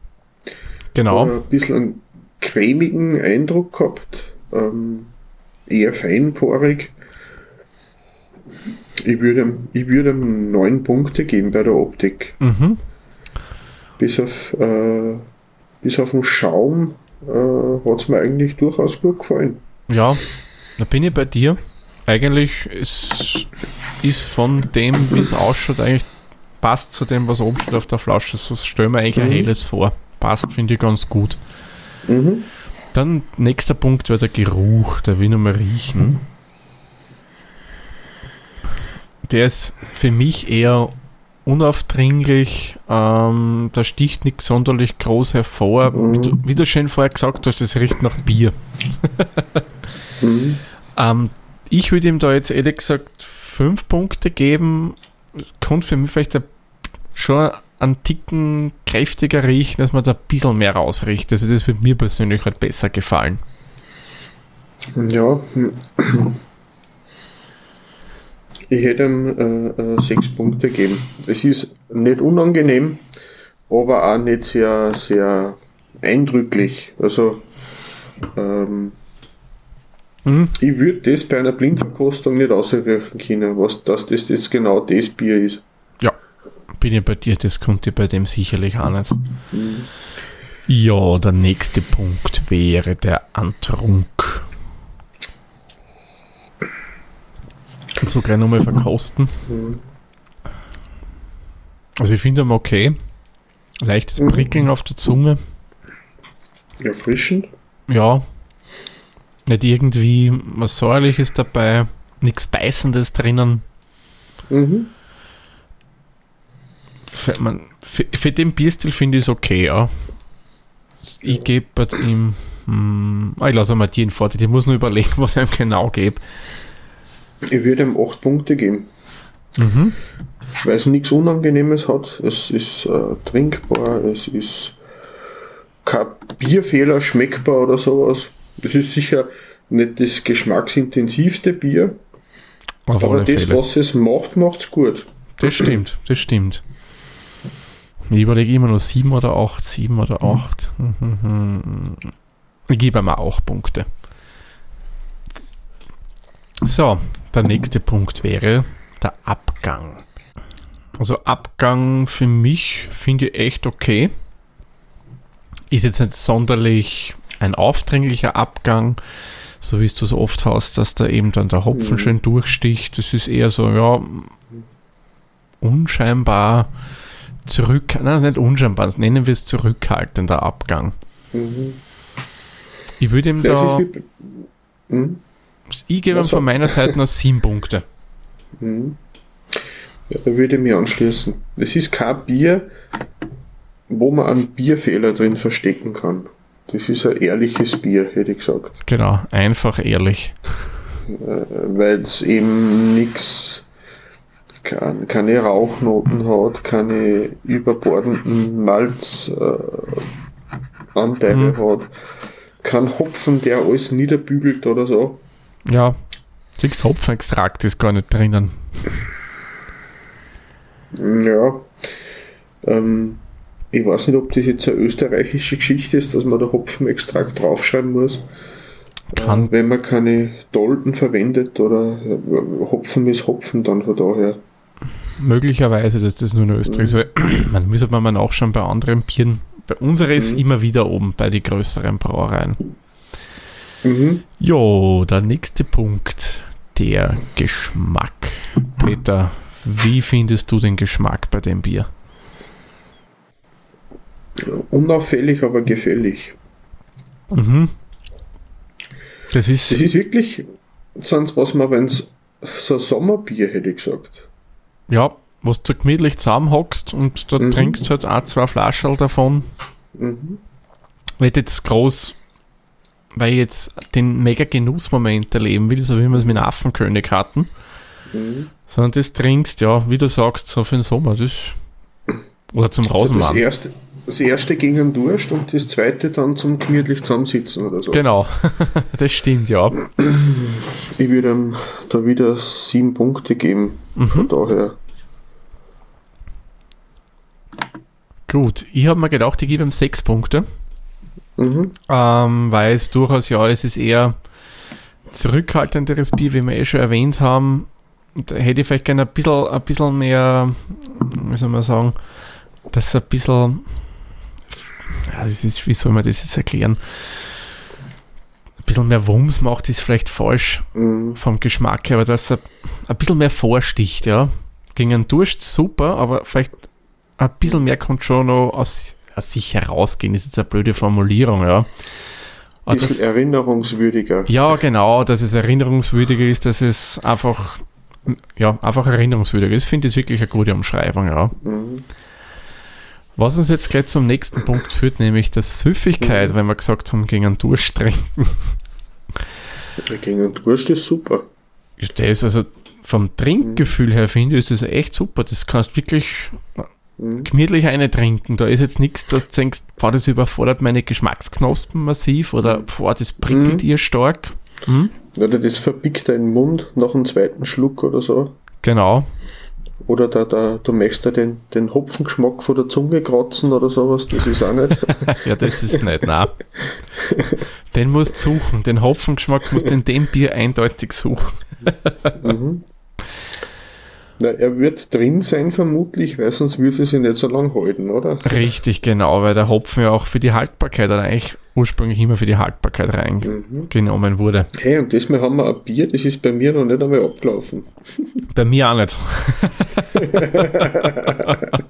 genau. Hat Ein bisschen einen cremigen Eindruck gehabt. Ähm, eher feinporig. Ich würde, ihm- ich würde ihm neun Punkte geben bei der Optik. Mhm. Bis auf, äh, bis auf den Schaum äh, hat es mir eigentlich durchaus gut gefallen. Ja, da bin ich bei dir. Eigentlich ist, ist von dem, wie es ausschaut, eigentlich passt zu dem, was oben steht auf der Flasche. So stellen wir eigentlich ein Mhm. helles vor. Passt, finde ich ganz gut. Mhm. Dann nächster Punkt wäre der Geruch. Da will ich noch mal riechen. Der ist für mich eher unaufdringlich. Ähm, da sticht nichts sonderlich groß hervor. Mhm. Wie, du, wie du schön vorher gesagt hast, das riecht nach Bier. Mhm. Ähm, ich würde ihm da jetzt ehrlich gesagt fünf Punkte geben. Könnte für mich vielleicht ein, schon einen Ticken kräftiger riechen, dass man da ein bisschen mehr rausriecht. Also das würde mir persönlich halt besser gefallen. Ja. Ich hätte ihm äh, äh, sechs Punkte geben. Es ist nicht unangenehm, aber auch nicht sehr, sehr eindrücklich. Also, ähm, Mhm. ich würde das bei einer Blindverkostung nicht ausrechnen können, was, dass das jetzt genau das Bier ist. Bin ich bei dir, das kommt dir bei dem sicherlich auch nicht. Ja, der nächste Punkt wäre der Antrunk. Kannst du gleich nochmal verkosten? Mhm. Also ich finde ihn okay. Leichtes Mhm. Prickeln auf der Zunge. Erfrischend. Ja. Nicht irgendwie was Säuerliches dabei. Nichts Beißendes drinnen. Mhm. Für, man, für, für den Bierstil finde ich es okay, ja. Ich gebe ihm. Hm, ah, ich lasse mal die in Vorteil. Ich muss nur überlegen, was ich ihm genau gebe. Ich würde ihm acht Punkte geben. Mhm. weil es nichts Unangenehmes hat. Es ist äh, trinkbar, es ist kein Bierfehler schmeckbar oder sowas. Das ist sicher nicht das geschmacksintensivste Bier, Auf aber das, Fälle. was es macht, macht es gut. Das stimmt, das stimmt. Ich überlege immer nur 7 oder 8, 7 oder 8. Ich gebe mir auch Punkte. So, der nächste Punkt wäre der Abgang. Also Abgang für mich finde ich echt okay. Ist jetzt nicht sonderlich ein aufdringlicher Abgang, so wie es du so oft hast, dass da eben dann der Hopfen mhm. schön durchsticht. Das ist eher so, ja, unscheinbar zurück, nein, nicht unscheinbar, nennen wir es zurückhaltender Abgang. Mhm. Ich würde ihm da. Mit, mhm. Ich gebe ihm von meiner Seite noch sieben Punkte. Mhm. Ja, da würde ich mich anschließen. Es ist kein Bier, wo man einen Bierfehler drin verstecken kann. Das ist ein ehrliches Bier, hätte ich gesagt. Genau, einfach ehrlich. Äh, Weil es eben nichts, keine Rauchnoten hat, keine überbordenden Malzanteile äh, mhm. hat, kein Hopfen, der alles niederbügelt oder so. Ja, siehst Hopfenextrakt ist gar nicht drinnen. Ja. Ähm, ich weiß nicht, ob das jetzt eine österreichische Geschichte ist, dass man da Hopfenextrakt draufschreiben muss. Kann. Äh, wenn man keine Dolden verwendet oder äh, Hopfen ist Hopfen dann von daher. Möglicherweise, dass das nur in Österreich ist, mhm. man muss aber mal nachschauen bei anderen Bieren. Bei unserer ist mhm. immer wieder oben bei den größeren Brauereien. Mhm. Jo, der nächste Punkt, der Geschmack. Peter, wie findest du den Geschmack bei dem Bier? Unauffällig, aber gefällig. Mhm. Das ist, das ist wirklich, sonst was man, wenn es so ein Sommerbier hätte ich gesagt. Ja, was du gemütlich zusammenhockst und da mhm. trinkst halt ein, zwei Flaschen davon. Mhm. Wird jetzt groß, weil ich jetzt den mega Genussmoment erleben will, so wie wir es mit dem Affenkönig hatten. Mhm. Sondern das trinkst, ja, wie du sagst, so für den Sommer. Das, oder zum Rausmachen. Also das, erste, das erste ging am Durst und das zweite dann zum gemütlich zusammensitzen oder so. Genau, das stimmt, ja. Ich würde ihm da wieder sieben Punkte geben. Mhm. Von daher. Gut, ich habe mir gedacht, ich gebe ihm sechs Punkte. Mhm. Ähm, weil es durchaus ja, es ist eher zurückhaltenderes Bier, wie wir eh schon erwähnt haben da hätte ich vielleicht gerne ein bisschen, ein bisschen mehr, wie soll man sagen, dass ein bisschen, ja, das ist, wie soll man das jetzt erklären? Ein bisschen mehr Wumms macht, ist vielleicht falsch mhm. vom Geschmack her, aber dass er ein bisschen mehr vorsticht, ja. Gegen einen Durst super, aber vielleicht ein bisschen mehr kommt schon noch aus, aus sich herausgehen, ist jetzt eine blöde Formulierung, ja. Ein bisschen das, erinnerungswürdiger. Ja, genau, dass es erinnerungswürdiger ist, dass es einfach ja, einfach erinnerungswürdig ist. Ich finde das wirklich eine gute Umschreibung, ja. Mhm. Was uns jetzt gleich zum nächsten Punkt führt, nämlich der Süffigkeit, mhm. wenn wir gesagt haben, gegen einen Durst trinken. gegen einen Durst ist super. Der ist also vom Trinkgefühl her, finde ich, ist das echt super. Das kannst du wirklich mhm. gemütlich eine trinken. Da ist jetzt nichts, dass du denkst, boah, das überfordert meine Geschmacksknospen massiv oder mhm. boah, das prickelt mhm. ihr stark. Hm? Oder das verbickt deinen Mund nach einem zweiten Schluck oder so. Genau. Oder da, da, du möchtest da den, den Hopfengeschmack von der Zunge kratzen oder sowas, das ist auch nicht. ja, das ist nicht, nein. Den musst du suchen, den Hopfengeschmack musst du in dem Bier eindeutig suchen. mhm. Na, er wird drin sein vermutlich, weil sonst würde es sich nicht so lange halten, oder? Richtig, genau, weil der Hopfen ja auch für die Haltbarkeit oder eigentlich ursprünglich immer für die Haltbarkeit reingenommen mhm. wurde. Hey, und diesmal haben wir ein Bier, das ist bei mir noch nicht einmal abgelaufen. Bei mir auch nicht.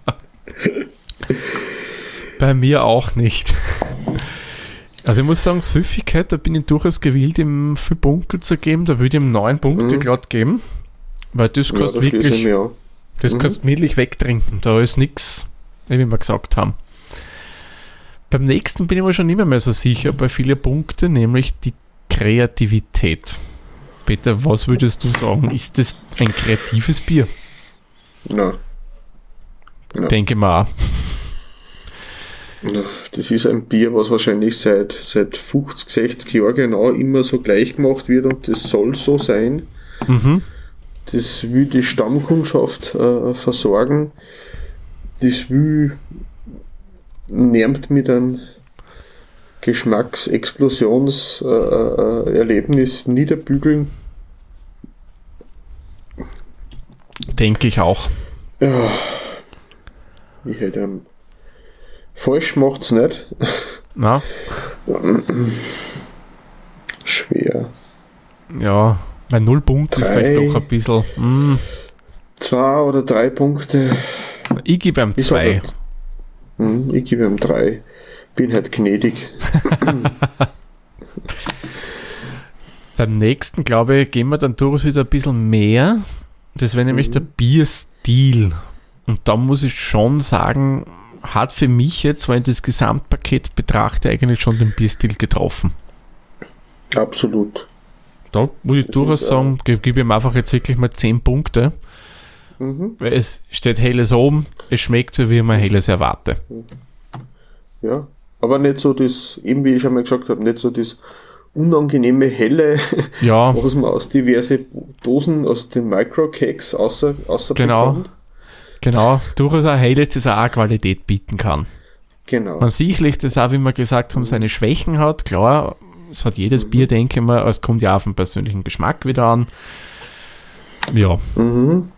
bei mir auch nicht. Also ich muss sagen, Süffigkeit, da bin ich durchaus gewillt, ihm viel Punkte zu geben. Da würde ich ihm neun Punkte mhm. glatt geben. Weil das ja, kannst das wirklich, das mhm. kannst mittig wegtrinken. Da ist nichts, wie wir gesagt haben. Beim nächsten bin ich mir schon immer mehr so sicher bei vielen Punkten, nämlich die Kreativität. Peter, was würdest du sagen? Ist das ein kreatives Bier? Nein. Nein. Denke mal. Das ist ein Bier, was wahrscheinlich seit, seit 50, 60 Jahren genau immer so gleich gemacht wird und das soll so sein. Mhm das will die Stammkundschaft äh, versorgen. das will nervt mich dann Geschmacksexplosionserlebnis äh, äh, niederbügeln. Denke ich auch. Ja, ich hätte am falsch macht's nicht. Na? Schwer. Ja, bei null Punkte ist vielleicht doch ein bisschen. Mm. Zwei oder drei Punkte. Ich gebe ihm zwei. Ich, hm, ich gebe ihm drei. Bin halt gnädig. Beim nächsten, glaube ich, gehen wir dann durchaus wieder ein bisschen mehr. Das wäre nämlich mhm. der Bierstil. Und da muss ich schon sagen, hat für mich jetzt, wenn ich das Gesamtpaket betrachte, eigentlich schon den Bierstil getroffen. Absolut. Da muss ich das durchaus ist, sagen, gebe ihm einfach jetzt wirklich mal 10 Punkte. Mhm. Weil es steht Helles oben, es schmeckt so, wie mir Helles erwarte. Ja, aber nicht so das, eben wie ich schon mal gesagt habe, nicht so das unangenehme Helle, ja. was man aus diverse Dosen, aus den Microcakes außer, außer genau. bekommt. Genau, durchaus ein Helles, das auch Qualität bieten kann. Genau. Man sicherlich das auch, wie wir gesagt haben, seine Schwächen hat, klar, es hat jedes mhm. Bier, denke ich mal, es kommt ja auf den persönlichen Geschmack wieder an. Ja. Mhm.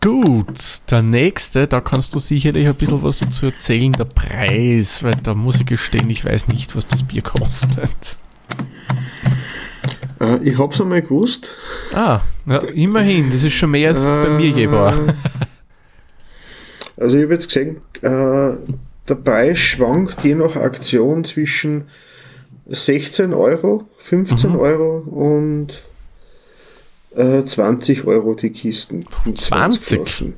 Gut, der nächste, da kannst du sicherlich ein bisschen was dazu erzählen, der Preis, weil da muss ich gestehen, ich weiß nicht, was das Bier kostet. Äh, ich hab's einmal gewusst. Ah, ja, immerhin, das ist schon mehr als äh, bei mir je war. Also ich habe jetzt gesehen, äh, der Preis schwankt je nach Aktion zwischen 16 Euro, 15 mhm. Euro und äh, 20 Euro die Kisten. 20?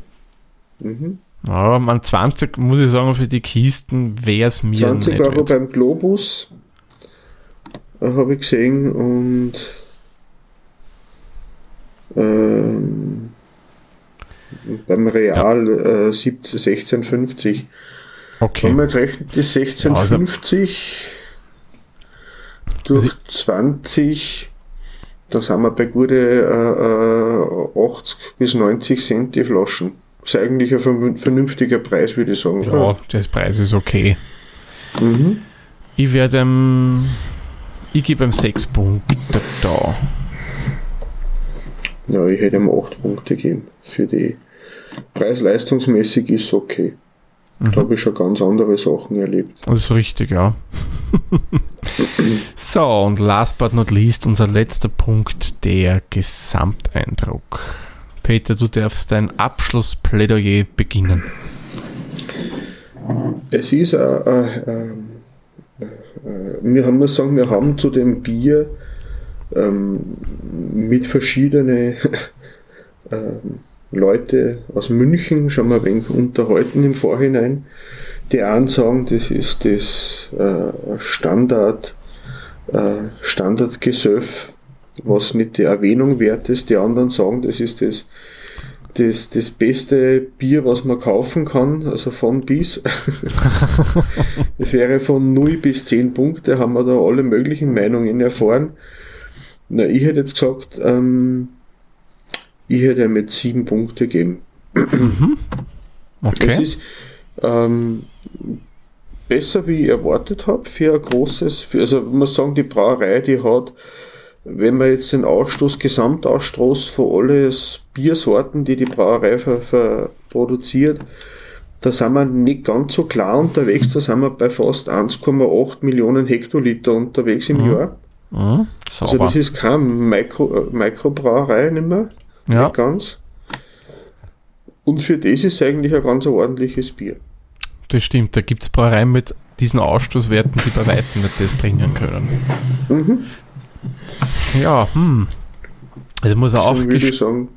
Mhm. Ja, man 20 muss ich sagen, für die Kisten wäre es mir 20 Euro wert. beim Globus äh, habe ich gesehen und ähm, beim Real ja. äh, 16,50. Okay. Wenn man jetzt rechnet, die 16,50 also, durch also 20 da sind wir bei gute äh, 80 äh, bis 90 Cent die Flaschen. Das ist eigentlich ein vernünftiger Preis, würde ich sagen. Ja, oder? der Preis ist okay. Mhm. Ich werde ihm, ich gebe ihm 6 Punkte da. Ja, ich hätte ihm 8 Punkte gegeben. Für die Preis-leistungsmäßig ist es okay. Mhm. Da habe ich schon ganz andere Sachen erlebt. Das ist richtig, ja. so, und last but not least, unser letzter Punkt, der Gesamteindruck. Peter, du darfst dein Abschlussplädoyer beginnen. Es ist, äh, äh, äh, wir haben muss sagen, wir haben zu dem Bier ähm, mit verschiedenen ähm, Leute aus München schon mal ein wenig unterhalten im Vorhinein. Die einen sagen, das ist das äh, Standard, äh, Standardgesöff, was nicht die Erwähnung wert ist. Die anderen sagen, das ist das, das, das beste Bier, was man kaufen kann, also von bis. Es wäre von 0 bis 10 Punkte, haben wir da alle möglichen Meinungen erfahren. Na, ich hätte jetzt gesagt, ähm, ich hätte mit 7 Punkte geben. Mhm. Okay. Das ist, ähm, besser, wie ich erwartet habe, für ein großes, für, also man muss sagen, die Brauerei, die hat, wenn man jetzt den Ausstoß, Gesamtausstoß von allen Biersorten, die die Brauerei ver, ver produziert, da sind wir nicht ganz so klar unterwegs, da sind wir bei fast 1,8 Millionen Hektoliter unterwegs im mhm. Jahr. Mhm. Also das ist keine Mikro, äh, Mikrobrauerei nicht mehr, ja. nicht ganz. Und für das ist es eigentlich ein ganz ordentliches Bier. Das stimmt, da gibt es Brauereien mit diesen Ausstoßwerten, die bei weitem nicht das bringen können. Mhm. Ja, hm. Also muss er auch. würde ich sagen.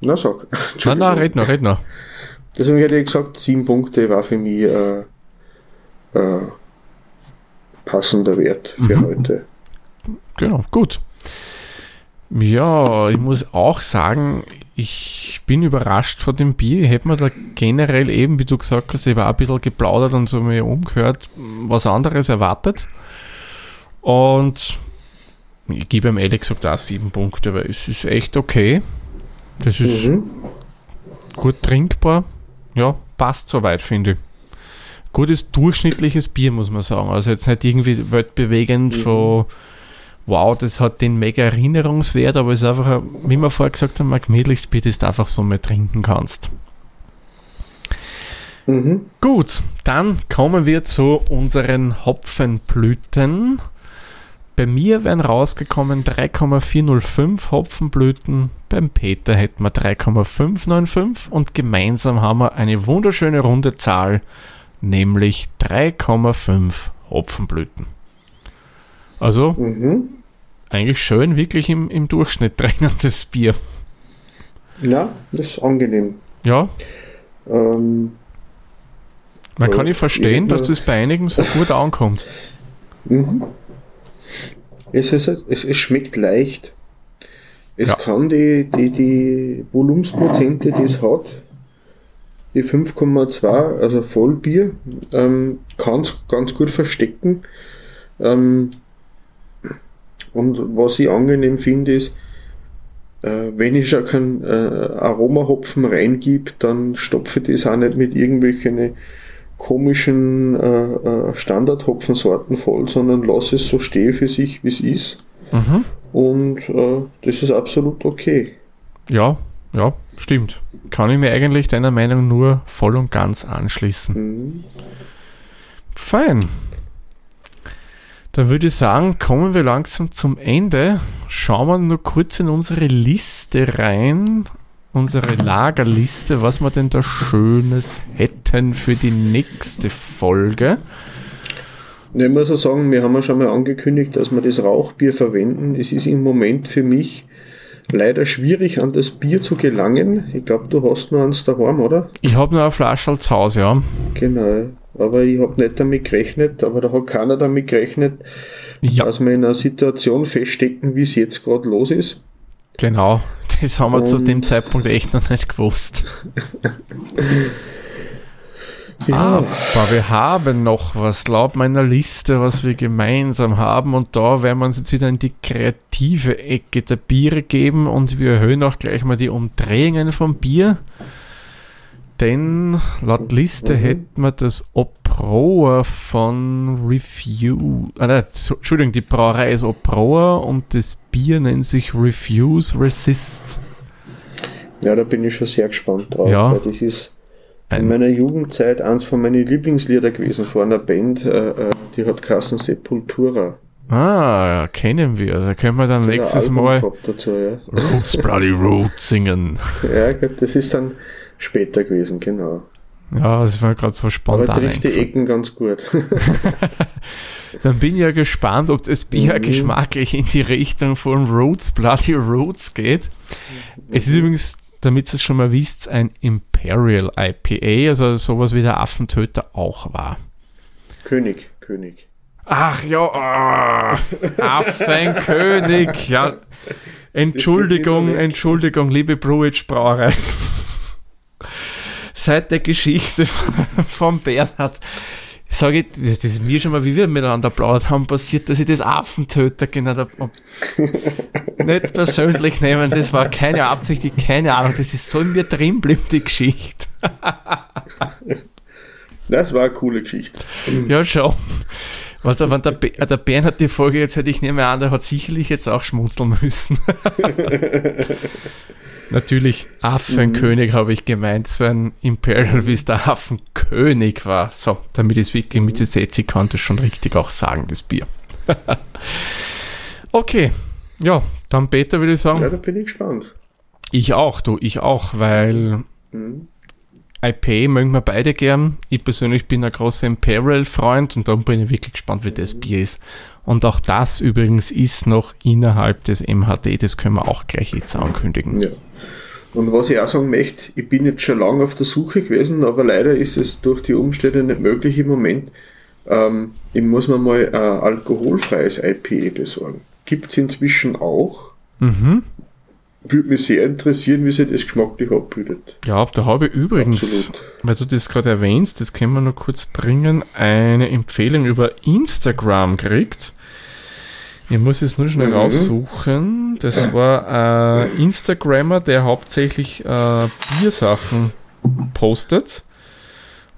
Na, sag. Nein, nein, red noch, red noch. Deswegen hätte ich gesagt, sieben Punkte war für mich äh, äh, passender Wert für mhm. heute. Genau, gut. Ja, ich muss auch sagen, ich bin überrascht von dem Bier. Ich hätte mir da generell eben, wie du gesagt hast, ich war ein bisschen geplaudert und so mir umgehört, was anderes erwartet. Und ich gebe ihm ehrlich gesagt auch sieben Punkte, weil es ist echt okay. Das ist mhm. gut trinkbar. ja, passt soweit, finde ich. Gutes durchschnittliches Bier, muss man sagen. Also jetzt nicht irgendwie weltbewegend Mhm. von wow, das hat den mega Erinnerungswert, aber es ist einfach, ein- wie wir vorher gesagt haben, ein gemütliches Bier, das du einfach so mal trinken kannst. Mhm. Gut, dann kommen wir zu unseren Hopfenblüten. Bei mir wären rausgekommen 3,405 Hopfenblüten, beim Peter hätten wir 3,595 und gemeinsam haben wir eine wunderschöne runde Zahl, nämlich 3,5 Hopfenblüten. Also Mhm. eigentlich schön, wirklich im, im Durchschnitt das Bier. Ja, das ist angenehm. Ja, Ähm, man Ja, kann nicht verstehen, ich- dass das bei einigen so gut ankommt. mhm. es, ist, es, es schmeckt leicht. Es Ja. kann die, die, die Volumensprozente, die es hat, die 5,2, also Vollbier, ähm, kann es ganz gut verstecken. Ähm, und was ich angenehm finde, ist, äh, wenn ich schon keinen äh, Aromahopfen reingib, dann stopfe ich das auch nicht mit irgendwelchen komischen äh, äh, Standardhopfensorten voll, sondern lasse es so stehen für sich, wie es ist. Mhm. Und äh, das ist absolut okay. Ja, ja, stimmt. Kann ich mir eigentlich deiner Meinung nur voll und ganz anschließen. Mhm. Fein. Dann würde ich sagen, kommen wir langsam zum Ende. Schauen wir nur kurz in unsere Liste rein. Unsere Lagerliste, was wir denn da Schönes hätten für die nächste Folge. Ich muss auch sagen, wir haben ja schon mal angekündigt, dass wir das Rauchbier verwenden. Es ist im Moment für mich leider schwierig, an das Bier zu gelangen. Ich glaube, du hast nur eins daheim, oder? Ich habe noch eine Flasche als Haus, ja. Genau. Aber ich habe nicht damit gerechnet, aber da hat keiner damit gerechnet, Ja, dass wir in einer Situation feststecken, wie es jetzt gerade los ist. genau. Das haben wir zu Und- dem Zeitpunkt echt noch nicht gewusst. Ja, Aber wir haben noch was laut meiner Liste, was wir gemeinsam haben. Und da werden wir uns jetzt wieder in die kreative Ecke der Biere geben und wir erhöhen auch gleich mal die Umdrehungen vom Bier. Denn laut Liste Mhm. hätten wir das Oproa von Review. Ah, nein, so- Entschuldigung, die Brauerei ist Oproa und das Bier nennt sich Refuse Resist. ja, da bin ich schon sehr gespannt drauf. Ja. Weil das ist in Ein, meiner Jugendzeit eins von meinen Lieblingslieder gewesen von einer Band, äh, äh, die hat Kassen Sepultura. ah, ja, kennen wir. Da können wir dann Ein nächstes Mal dazu, ja. Roots Bloody Roots singen. Ja, gut, das ist dann später gewesen, genau. Ja, das war gerade so Aber spontan. trifft die. Ecken ganz gut. Dann bin ich ja gespannt, ob das Bier Mhm. geschmacklich in die Richtung von Roots Bloody Roots geht. Es ist übrigens, damit ihr es schon mal wisst, ein Imperial IPA, also sowas wie der Affentöter auch war. König, König. Ach ja, ah, Affenkönig, ja. Entschuldigung. Entschuldigung, liebe Brewage Brauerei. Seit der Geschichte von Bernhard, sage ich, das ist mir schon mal, wie wir miteinander plaudert haben, passiert, dass ich das Affentöter genannt habe. Nicht persönlich nehmen, das war keine Absicht, ich- keine Ahnung, das ist so in mir drin blieb, die Geschichte. Das war eine coole Geschichte. Ja, schon. Wenn der, wenn der, Be- äh, der Bernhard die Folge jetzt hätte ich nicht mehr an, der hat sicherlich jetzt auch schmunzeln müssen. Natürlich, Affenkönig habe ich gemeint, so ein Imperial, wie es der Affenkönig war. So, damit ich es wirklich mit Setzi kann, das schon richtig auch sagen, das Bier. okay, ja, dann Peter würde ich sagen, Ja, da bin ich gespannt. ich auch, du, ich auch, weil Mhm. IPA mögen wir beide gern. Ich persönlich bin ein großer Imperial-Freund und darum bin ich wirklich gespannt, wie das Bier ist. Und auch das übrigens ist noch innerhalb des MHD, das können wir auch gleich jetzt ankündigen. Ja. Und was ich auch sagen möchte, ich bin jetzt schon lange auf der Suche gewesen, aber leider ist es durch die Umstände nicht möglich im Moment. Ähm, ich muss mir mal ein alkoholfreies IPA besorgen. Gibt es inzwischen auch. Mhm. Würde mich sehr interessieren, wie sich das geschmacklich abbildet. Ja, da habe ich übrigens, Absolut. weil du das gerade erwähnst, das können wir noch kurz bringen, eine Empfehlung über Instagram gekriegt. Ich muss es nur schnell Mhm. raussuchen. Das war ein Instagrammer, der hauptsächlich äh, Biersachen postet.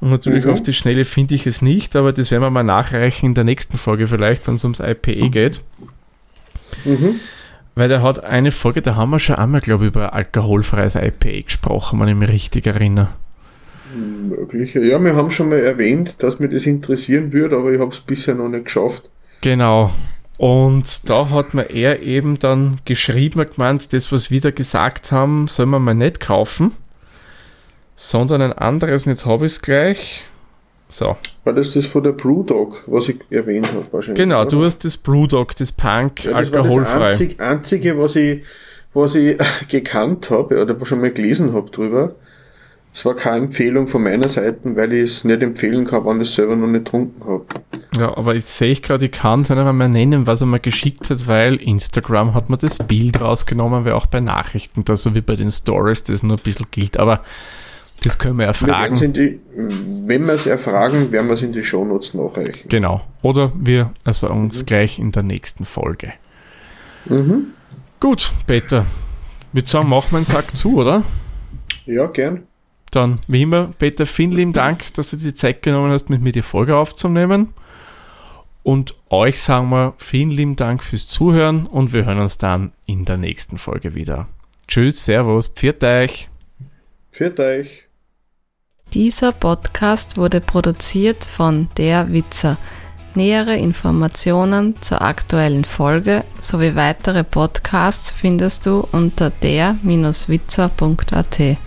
Und natürlich Mhm. auf die Schnelle finde ich es nicht, aber das werden wir mal nachreichen in der nächsten Folge vielleicht, wenn es ums IPE geht. Mhm. Weil er hat eine Folge, da haben wir schon einmal, glaube ich, über alkoholfreies IPA gesprochen, wenn ich mich richtig erinnere. Möglich. Ja, wir haben schon mal erwähnt, dass mir das interessieren würde, aber ich habe es bisher noch nicht geschafft. Genau. Und da hat mir er eben dann geschrieben gemeint, das, was wir da gesagt haben, soll man mal nicht kaufen, sondern ein anderes, und jetzt habe ich es gleich. So, War das das von der Brewdog, was ich erwähnt habe wahrscheinlich? genau, oder? du hast das Brewdog, das Punk, ja, das war das alkoholfrei. einzig, einzige, was ich, was ich gekannt habe oder schon mal gelesen habe drüber. Es war keine Empfehlung von meiner Seite, weil ich es nicht empfehlen kann, wenn ich es selber noch nicht getrunken habe. Ja, aber jetzt sehe ich gerade, ich kann es nicht einmal mehr nennen, was er mir geschickt hat, weil Instagram hat mir das Bild rausgenommen, weil auch bei Nachrichten, da so wie bei den Stories, das nur ein bisschen gilt. Aber das können wir Wir erfragen. in die, wenn wir es erfragen, werden wir es in die Shownotes nachreichen. Genau. Oder wir ersagen uns gleich in der nächsten Folge. Mhm. Gut, Peter. Ich würde sagen, machen wir einen Sack zu, oder? Ja, gern. Dann, wie immer, Peter, vielen lieben Dank, dass du dir die Zeit genommen hast, mit mir die Folge aufzunehmen. Und euch sagen wir vielen lieben Dank fürs Zuhören und wir hören uns dann in der nächsten Folge wieder. Tschüss, Servus, pfiat euch. Für euch. Dieser Podcast wurde produziert von Der Witzer. Nähere Informationen zur aktuellen Folge sowie weitere Podcasts findest du unter der-witzer.at.